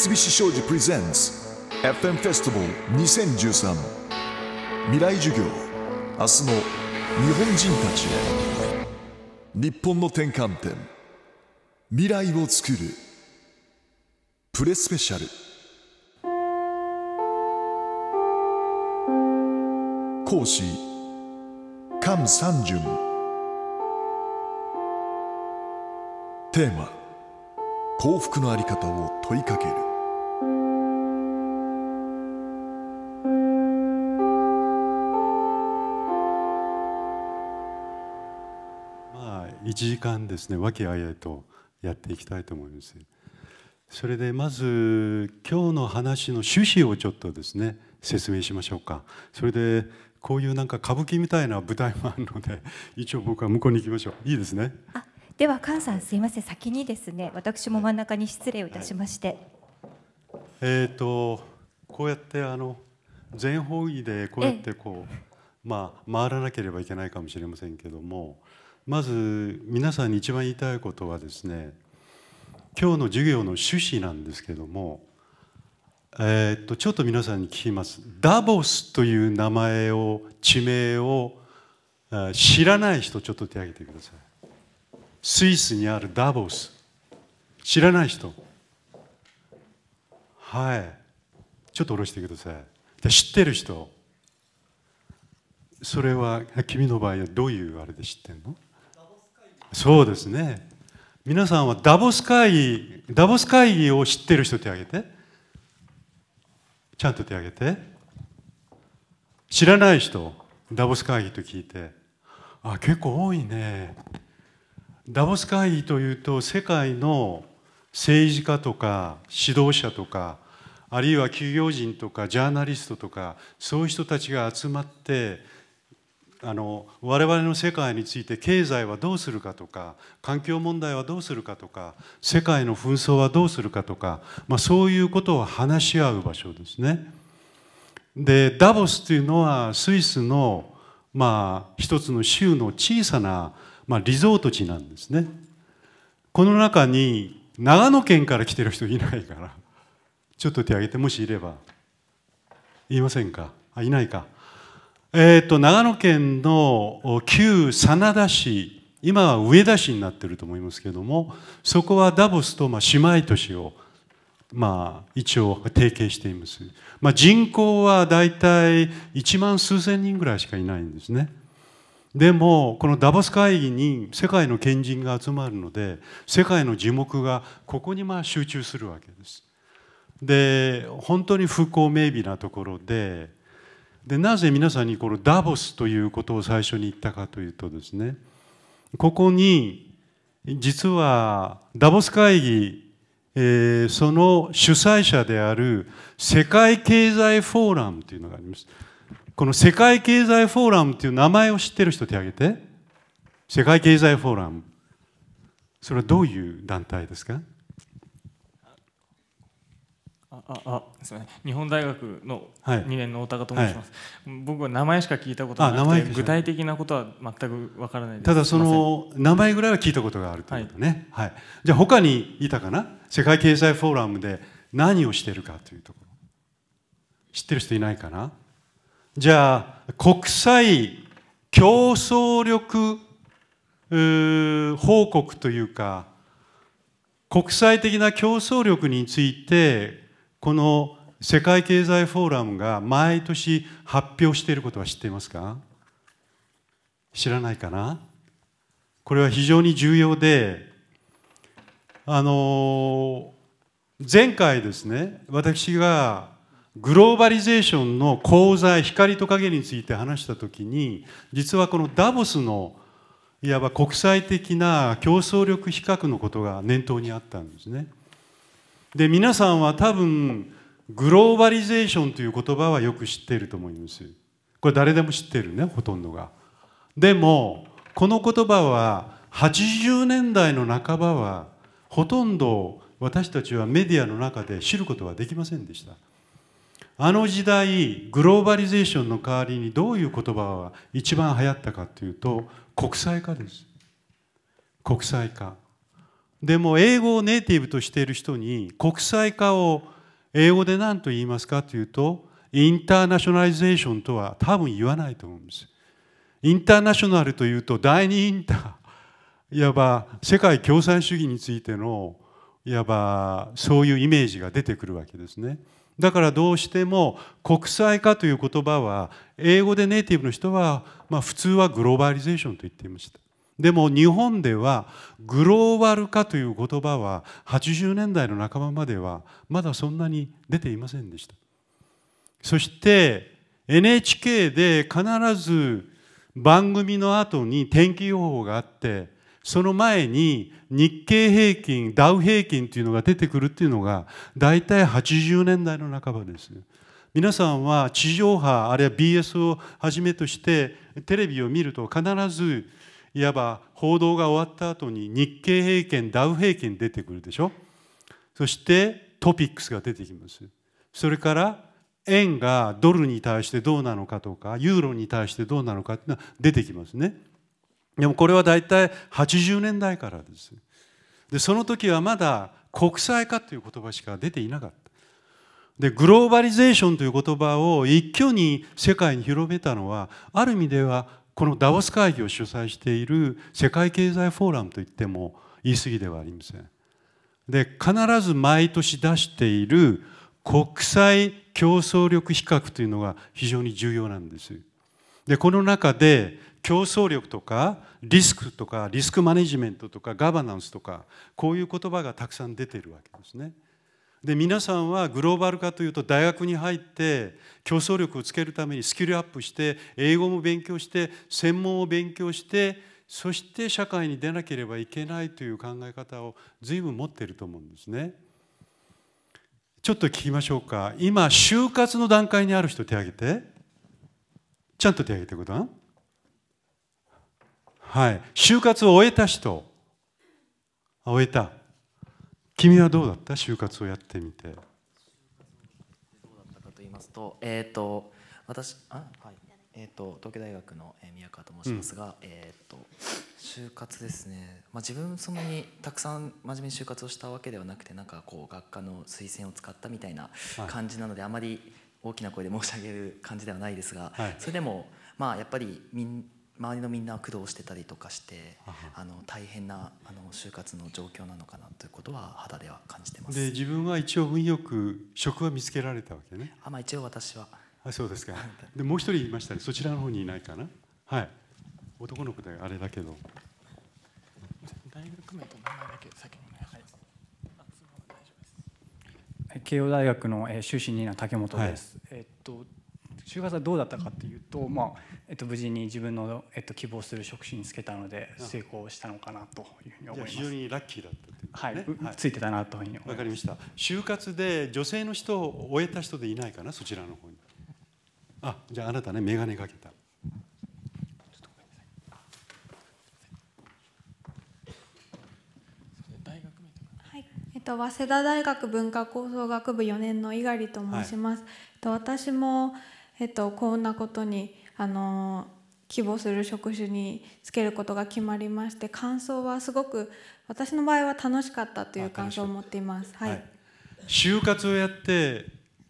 三菱商事プレゼンツ FM フェスティバル2013未来授業明日の日本人たちへ。日本の転換点。未来をつくる。プレスペシャル。講師菅三淳。テーマ幸福のあり方を問いかける。まあ1時間ですね和気あいあいとやっていきたいと思います。それでまず今日の話の趣旨をちょっとですね説明しましょうか。それでこういうなんか歌舞伎みたいな舞台もあるので一応僕は向こうに行きましょう。いいですね。あでは菅さんすいません。先にですね私も真ん中に失礼をいたしまして、えっ、とこうやってあの全方位でこうやってこうまあ回らなければいけないかもしれませんけどもまず皆さんに一番言いたいことはですね今日の授業の趣旨なんですけどもえー、っとちょっと皆さんに聞きます。ダボスという名前を地名を知らない人ちょっと手を挙げてください。スイスにあるダボス。知らない人。はい。ちょっと下ろしてください。知ってる人。それは君の場合はどういうあれで知ってんの？そうですね。皆さんはダボス会議ダボス会議を知ってる人手挙げて。ちゃんと手挙げて。知らない人ダボス会議と聞いて。あ結構多いね。ダボス会議というと世界の政治家とか指導者とかあるいは企業人とかジャーナリストとかそういう人たちが集まってあの我々の世界について経済はどうするかとか環境問題はどうするかとか世界の紛争はどうするかとか、まあ、そういうことを話し合う場所ですね。でダボスというのはスイスのまあ一つの州の小さなまあ、リゾート地なんですね。この中に長野県から来てる人いないからちょっと手挙げてもしいれば。言いませんか？あいないか。えっ、ー、と長野県の旧真田市今は上田市になってると思いますけどもそこはダボスとまあ姉妹都市をまあ一応提携しています、まあ、人口はだいたい1万数千人ぐらいしかいないんですねでもこのダボス会議に世界の賢人が集まるので世界の樹木がここにまあ集中するわけです。で本当に風光明媚なところででなぜ皆さんにこのダボスということを最初に言ったかというとですねここに実はダボス会議、えー、その主催者である世界経済フォーラムというのがあります。この世界経済フォーラムっていう名前を知ってる人手挙げて。世界経済フォーラム。それはどういう団体ですか？ああ。すみません。日本大学の2年の太田と申します、はい、僕は名前しか聞いたことがなくて具体的なことは全くわからないです。ただその名前ぐらいは聞いたことがあるということね、はい、はい、じゃあ他にいたかな？世界経済フォーラムで何をしているかというところ。知ってる人いないかな？じゃあ国際競争力報告というか国際的な競争力についてこの世界経済フォーラムが毎年発表していることは知っていますか？知らないかな？これは非常に重要であの前回ですね私がグローバリゼーションの功罪光と影について話した時に実はこのダボスのいわば国際的な競争力比較のことが念頭にあったんですね。で皆さんは多分グローバリゼーションという言葉はよく知っていると思います。これ誰でも知ってるねほとんどが。でもこの言葉は80年代の半ばはほとんど私たちはメディアの中で知ることはできませんでした。あの時代グローバリゼーションの代わりにどういう言葉が一番流行ったかというと国際化です国際化でも英語をネイティブとしている人に国際化を英語で何と言いますかというとインターナショナリゼーションとは多分言わないと思うんです。インターナショナルというと第二インターいわば世界共産主義についてのいわばそういうイメージが出てくるわけですね。だからどうしても国際化という言葉は英語でネイティブの人は、まあ、普通はグローバリゼーションと言っていました。でも日本ではグローバル化という言葉は80年代の半ばまではまだそんなに出ていませんでした。そして NHK で必ず番組の後に天気予報があってその前に日経平均ダウ平均というのが出てくるっていうのが大体80年代の半ばです皆さんは地上波あるいは BS をはじめとしてテレビを見ると必ずいわば報道が終わった後に日経平均ダウ平均出てくるでしょ？そしてトピックスが出てきます。それから円がドルに対してどうなのかとかユーロに対してどうなのかっていうのは出てきますね。でもこれは大体80年代からです。でその時はまだ国際化という言葉しか出ていなかった。でグローバリゼーションという言葉を一挙に世界に広めたのはある意味ではこのダボス会議を主催している世界経済フォーラムといっても言い過ぎではありませんで必ず毎年出している国際競争力比較というのが非常に重要なんですでこの中で競争力とかリスクとかリスクマネジメントとかガバナンスとかこういう言葉がたくさん出てるわけですね。で皆さんはグローバル化というと大学に入って競争力をつけるためにスキルアップして英語も勉強して専門を勉強してそして社会に出なければいけないという考え方を随分持っていると思うんですね。ちょっと聞きましょうか。今就活の段階にある人手挙げて。ちゃんと手挙げてください。はい、就活を終えた人。終えた。君はどうだった？就活をやってみて。どうだったかと言いますとえっ、ー、と私あはい。えーと、東京大学の宮川と申しますが、うん、えーと、就活ですね、まあ、自分そんなにたくさん真面目に就活をしたわけではなくてなんかこう学科の推薦を使ったみたいな感じなので、はい、あまり大きな声で申し上げる感じではないですが、はい、それでもまあやっぱりみん周りのみんな苦労してたりとかしてあの大変なあの就活の状況なのかなということは肌では感じてます。で自分は一応運よく職は見つけられたわけね。あ、まあ、一応私は。あそうですか。でもう一人いましたね。そちらの方にいないかな。はい。男の子であれだけど。大学名と名前だけ先に慶応大学の修士2の竹本です、就活はどうだったかというと、まあえっと、無事に自分の、えっと、希望する職種につけたので成功したのかなというふうに思います。非常にラッキーだったってはい、はい、ついてたなというふうにわかりました。就活で女性の人を終えた人でいないかなそちらの方に。あ、じゃああなたね眼鏡かけた。えっと、早稲田大学文化構想学部4年の猪狩と申します。はい、と私もえっと、こんなことにあの希望する職種につけることが決まりまして感想はすごく私の場合は楽しかったという感想を持っています。はい、はい、就活をやって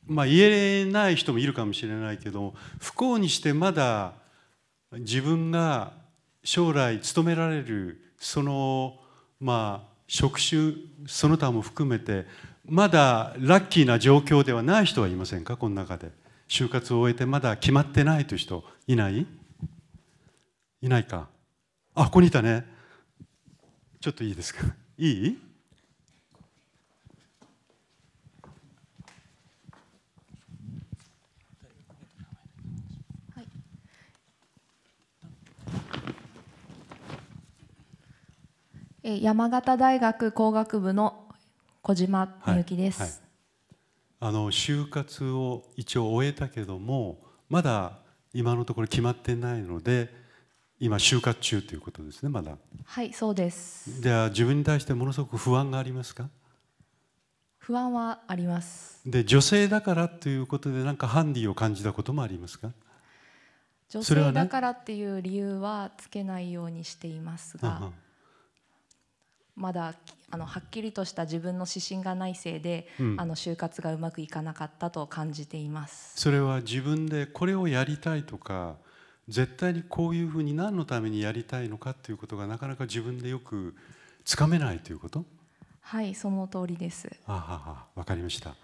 まあ、言えない人もいるかもしれないけど不幸にしてまだ自分が将来勤められるそのまあ職種その他も含めてまだラッキーな状況ではない人はいませんか？この中で。就活を終えてまだ決まってないという人いない？いないか。あここにいたね。ちょっといいですか？いい？山形大学工学部の小島みゆきです、はいはいあの就活を一応終えたけどもまだ今のところ決まってないので今就活中ということですねまだ。はいそうです。では自分に対してものすごく不安がありますか？不安はあります。で女性だからということで何かハンディを感じたこともありますか？女性だからっていう理由はつけないようにしていますが、まだあのはっきりとした自分の指針がないせいで、うん、あの就活がうまくいかなかったと感じています。それは自分でこれをやりたいとか絶対にこういうふうに何のためにやりたいのかということがなかなか自分でよくつかめないということ？はいその通りです。あははかりました。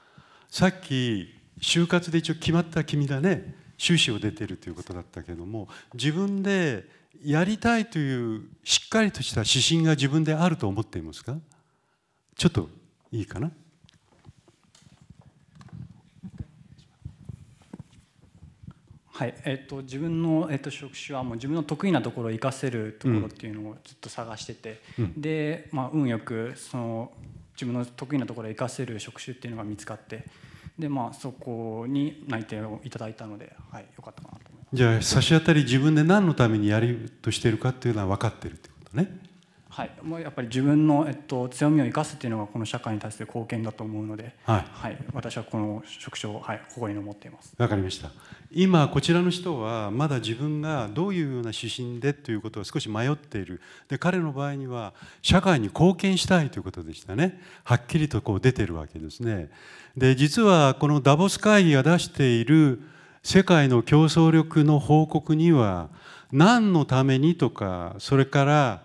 さっき就活で一応決まった君だね修士を出てるということだったけども自分でやりたいというしっかりとした指針が自分であると思っていますか？ちょっといいかな？はいえっと、自分の、えっと、職種はもう自分の得意なところを生かせるところっていうのをずっと探してて、うん、で、まあ、運よくその自分の得意なところを生かせる職種っていうのが見つかってで、まあ、そこに内定をいただいたので、はい、よかったかなと。思いますじゃあ差し当たり自分で何のためにやるとしてるかっていうのは分かってるってことね。はい、もうやっぱり自分の、えっと、強みを生かすっていうのがこの社会に対する貢献だと思うので、はい、はい、私はこの職種を、はい、誇りに思っています。わかりました。今こちらの人はまだ自分がどういうような指針でということを少し迷っている。で彼の場合には社会に貢献したいということでしたね。はっきりとこう出てるわけですね。で実はこのダボス会議が出している世界の競争力の報告には何のためにとかそれから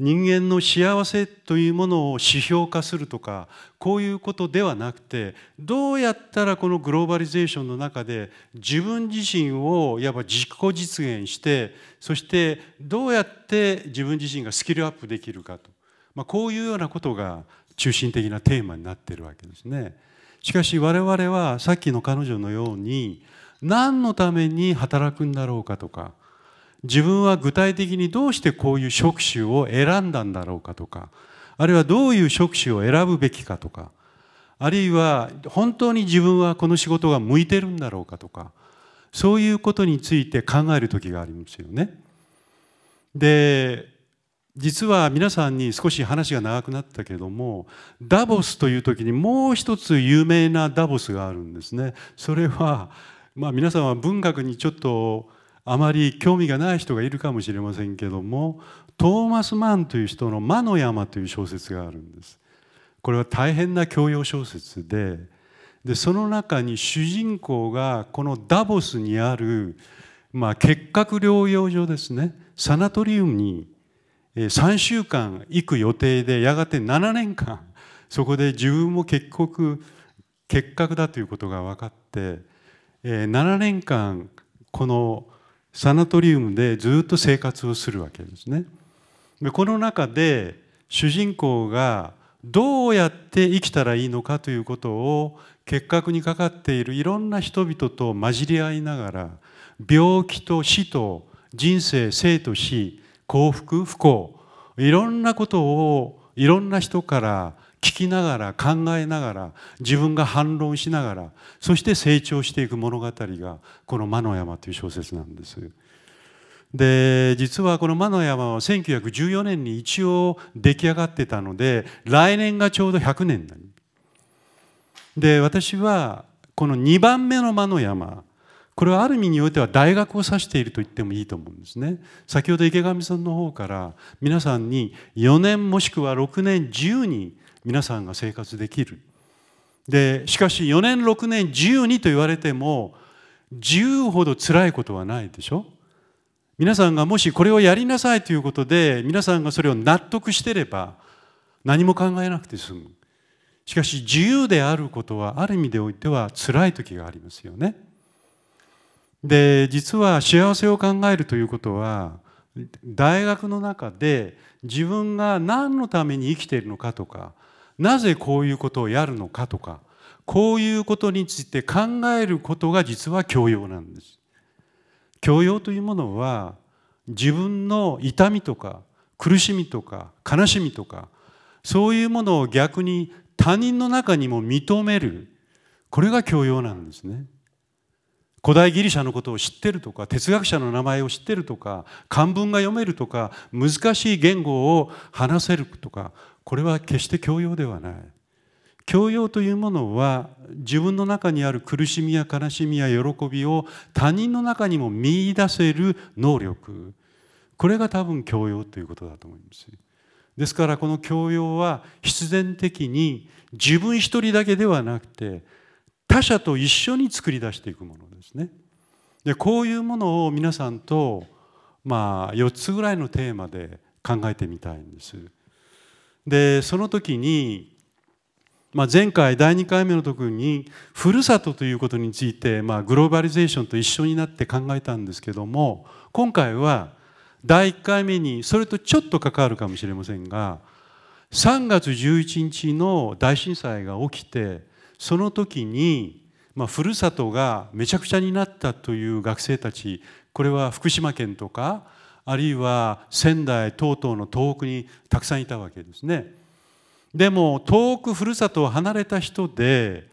人間の幸せというものを指標化するとかこういうことではなくてどうやったらこのグローバリゼーションの中で自分自身をいわば自己実現してそしてどうやって自分自身がスキルアップできるかと、まあ、こういうようなことが中心的なテーマになっているわけですね。しかし我々はさっきの彼女のように何のために働くんだろうかとか自分は具体的にどうしてこういう職種を選んだんだろうかとかあるいはどういう職種を選ぶべきかとかあるいは本当に自分はこの仕事が向いてるんだろうかとかそういうことについて考える時がありますよね。で実は皆さんに少し話が長くなったけどもダボスという時にもう一つ有名なダボスがあるんですね。それはまあ皆さんは文学にちょっとあまり興味がない人がいるかもしれませんけどもトーマス・マンという人の「魔の山」という小説があるんです。これは大変な教養小説ででその中に主人公がこのダボスにある、まあ、結核療養所ですねサナトリウムに3週間行く予定でやがて7年間そこで自分も結局結核だということが分かってえ7年間このサナトリウムでずっと生活をするわけですね。でこの中で主人公がどうやって生きたらいいのかということを結核にかかっているいろんな人々と混じり合いながら病気と死と人生生と死幸福不幸いろんなことをいろんな人から聞きながら考えながら自分が反論しながらそして成長していく物語がこの「魔の山」という小説なんです。で実はこの「魔の山」は1914年に一応出来上がってたので来年がちょうど100年になる。で私はこの2番目の「魔の山」これはある意味においては大学を指していると言ってもいいと思うんですね。先ほど池上さんの方から皆さんに4年もしくは6年10人皆さんが生活できる。でしかし4年6年自由にと言われても自由ほど辛いことはないでしょ？皆さんがもしこれをやりなさいということで皆さんがそれを納得してれば何も考えなくて済む。しかし自由であることはある意味でおいては辛い時がありますよね。で実は幸せを考えるということは大学の中で自分が何のために生きているのかとかなぜこういうことをやるのかとかこういうことについて考えることが実は教養なんです。教養というものは自分の痛みとか苦しみとか悲しみとかそういうものを逆に他人の中にも認めるこれが教養なんですね。古代ギリシャのことを知ってるとか哲学者の名前を知ってるとか漢文が読めるとか難しい言語を話せるとかこれは決して教養ではない教養というものは自分の中にある苦しみや悲しみや喜びを他人の中にも見いだせる能力これが多分教養ということだと思いますですからこの教養は必然的に自分一人だけではなくて他者と一緒に作り出していくものですね。でこういうものを皆さんとまあ4つぐらいのテーマで考えてみたいんです。でその時に、まあ、前回第2回目の時にふるさとということについて、まあ、グローバリゼーションと一緒になって考えたんですけども今回は第1回目にそれとちょっと関わるかもしれませんが3月11日の大震災が起きてその時に、まあ、ふるさとがめちゃくちゃになったという学生たちこれは福島県とかあるいは仙台等々の東北にたくさんいたわけですね。でも遠くふるさとを離れた人で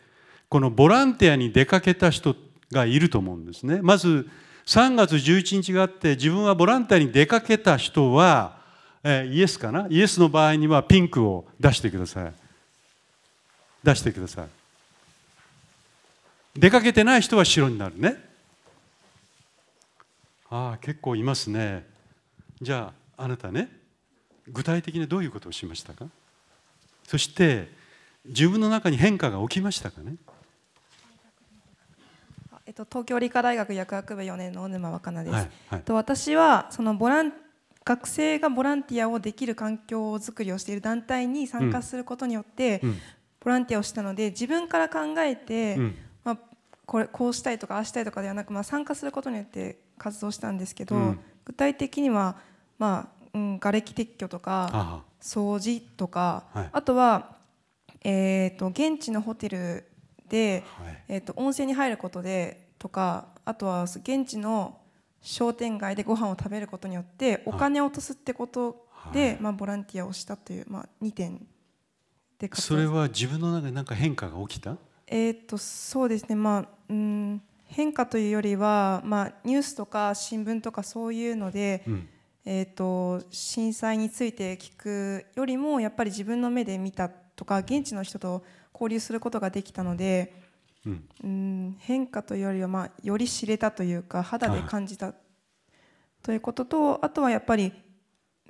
このボランティアに出かけた人がいると思うんですね。まず3月11日があって自分はボランティアに出かけた人は、えイエスかな？イエスの場合にはピンクを出してください。出してください。出かけてない人は白になるね。ああ結構いますね。じゃああなたね具体的にどういうことをしましたか？そして自分の中に変化が起きましたかね？えっと、東京理科大学薬学部4年の小沼若菜です、はいはい、と私はそのボラン学生がボランティアをできる環境づくりをしている団体に参加することによって、うん、ボランティアをしたので自分から考えて、うん、まあ、これこうしたいとかああしたいとかではなく、まあ、参加することによって活動したんですけど、うん、具体的には、まあうん、瓦礫撤去とか掃除とか、はい、あとは、えーと現地のホテルで、はい、えーと、温泉に入ることでとかあとは現地の商店街でご飯を食べることによってお金を落とすってことで、はい、まあ、ボランティアをしたという、まあ、2点でそれは自分の中で何か変化が起きた？えーと、そうですね、まあうん、変化というよりは、まあ、ニュースとか新聞とかそういうので、うん、えーと震災について聞くよりもやっぱり自分の目で見たとか現地の人と交流することができたので、うん、うん変化というよりは、まあ、より知れたというか肌で感じたということとあとはやっぱり、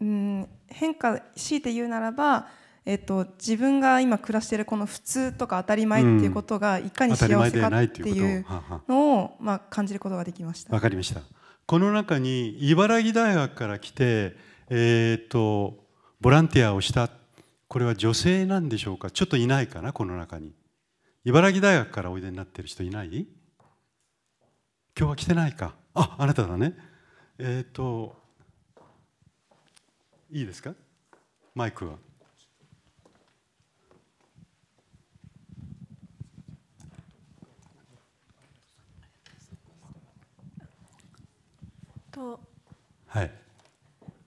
うん、変化強いて言うならば、えっと、自分が今暮らしているこの普通とか当たり前っていうことがいかに幸せかっていうのを、まあ、感じることができました。わかりましたこの中に茨城大学から来て、えー、っとボランティアをした。これは女性なんでしょうか？ちょっといないかな？この中に。茨城大学からおいでになってる人いない？今日は来てないか？ああなただね。えっ、ー、といいですか？マイクはとはい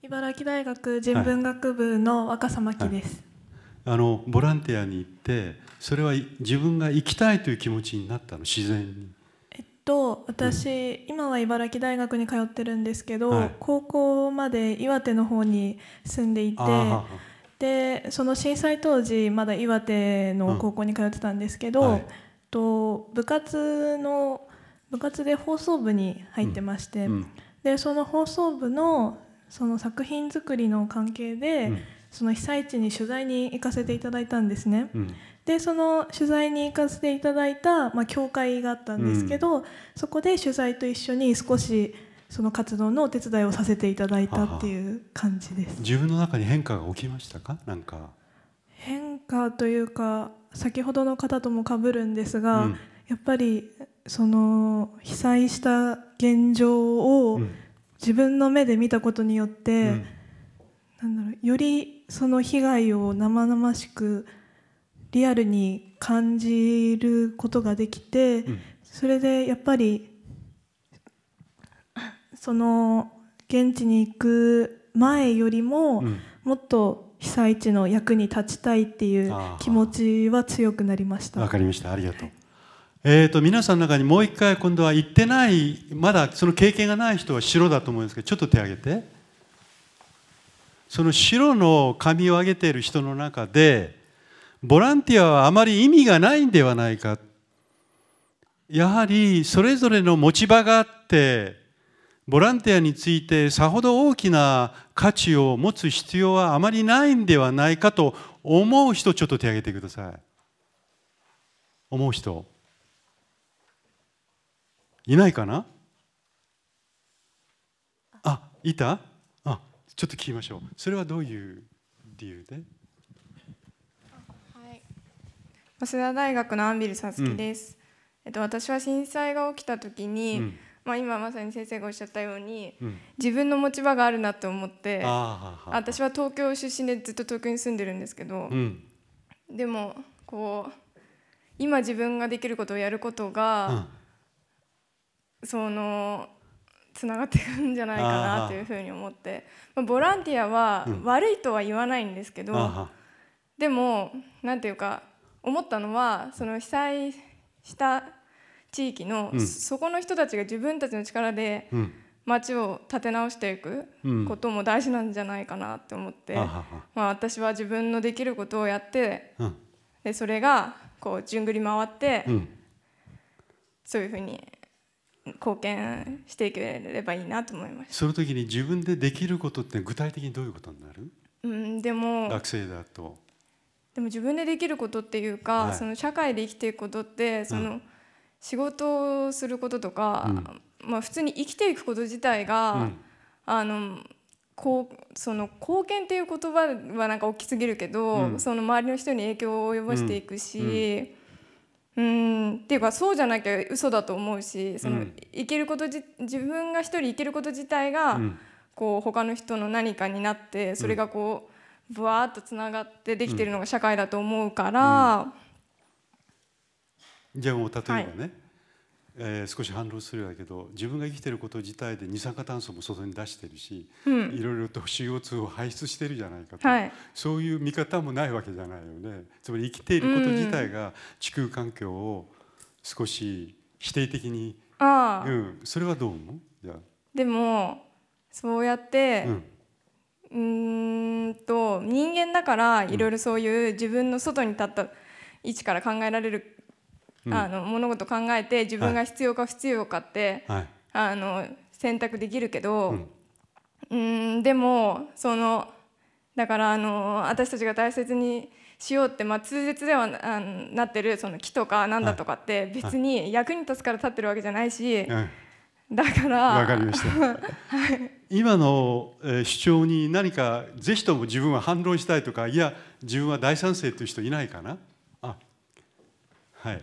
茨城大学人文学部の若狭真希です、はい。あのボランティアに行ってそれは自分が行きたいという気持ちになったの？自然に。えっと私、うん、今は茨城大学に通ってるんですけど、はい、高校まで岩手の方に住んでいてでその震災当時まだ岩手の高校に通ってたんですけど、うんはい、と部活の部活で放送部に入ってまして、うん、でその放送部のその作品作りの関係で、その被災地に取材に行かせていただいたんですね。うん、でその取材に行かせていただいた、まあ、教会があったんですけど、うん、そこで取材と一緒に少しその活動のお手伝いをさせていただいたっていう感じです。自分の中に変化が起きましたか？なんか。変化というか先ほどの方ともかぶるんですが、うん、やっぱりその被災した現状を自分の目で見たことによって、なんだろうよりその被害を生々しくリアルに感じることができて、うん、それでやっぱりその現地に行く前よりも、もっと被災地の役に立ちたいっていう気持ちは強くなりました。わかりました。ありがとうえーと、皆さんの中にもう一回今度は行ってないまだその経験がない人は白だと思うんですけどちょっと手を挙げて。その白の紙を上げている人の中でボランティアはあまり意味がないんではないか。やはりそれぞれの持ち場があってボランティアについてさほど大きな価値を持つ必要はあまりないんではないかと思う人ちょっと手を挙げてください。思う人。いないかな？あいた？あちょっと聞きましょう。それはどういう理由で？はい。早稲田大学のアンビルさつきです、うん、えっと、私は震災が起きた時に、うん。まあ、今まさに先生がおっしゃったように、うん、自分の持ち場があるなと思って私は東京出身でずっと東京に住んでるんですけど、うん、でもこう今自分ができることをやることが、うん、そのつながっていくんじゃないかなというふうに思って、まあ、ボランティアは悪いとは言わないんですけど、でも何ていうか思ったのはその被災した地域の、うん、そこの人たちが自分たちの力で町を立て直していくことも大事なんじゃないかなって思って、うん、まあ、私は自分のできることをやって、うん、でそれがこう順繰り回って、そういうふうに貢献していければいいなと思いますその時に自分でできることって具体的にどういうことになる、うん、でも学生だと。でも自分でできることっていうか、はい、その社会で生きていくことってその、仕事をすることとか、うん、まあ、普通に生きていくこと自体が、うん、あのこうその貢献っていう言葉はなんか大きすぎるけど、うん、その周りの人に影響を及ぼしていくし、うん。っていうかそうじゃなきゃ嘘だと思うしその、生きることじ自分が一人生きること自体が、こう他の人の何かになってそれがこうぶわーっとつながってできてるのが社会だと思うから。じゃあもう例えばね、はい、えー、少し反論するだけど自分が生きてること自体で二酸化炭素も外に出してるし、うん、いろいろと CO2 を排出してるじゃないかと、はい、そういう見方もないわけじゃないよね。つまり生きていること自体が地球環境を少し否定的に、うん、それはどう思う？じゃでもそうやって、うん、うんと人間だからいろいろそういう自分の外に立った位置から考えられるあの物事考えて自分が必要か不必要かって、はい、あの選択できるけど、うん、んでもそのだからあの私たちが大切にしようって、まあ、通説ではあなってるその木とかなんだとかって別に役に立つから立ってるわけじゃないし、はい、だからわかりました、はい、今の、えー、主張に何かぜひとも自分は反論したいとかいや自分は大賛成という人いないかな？あはい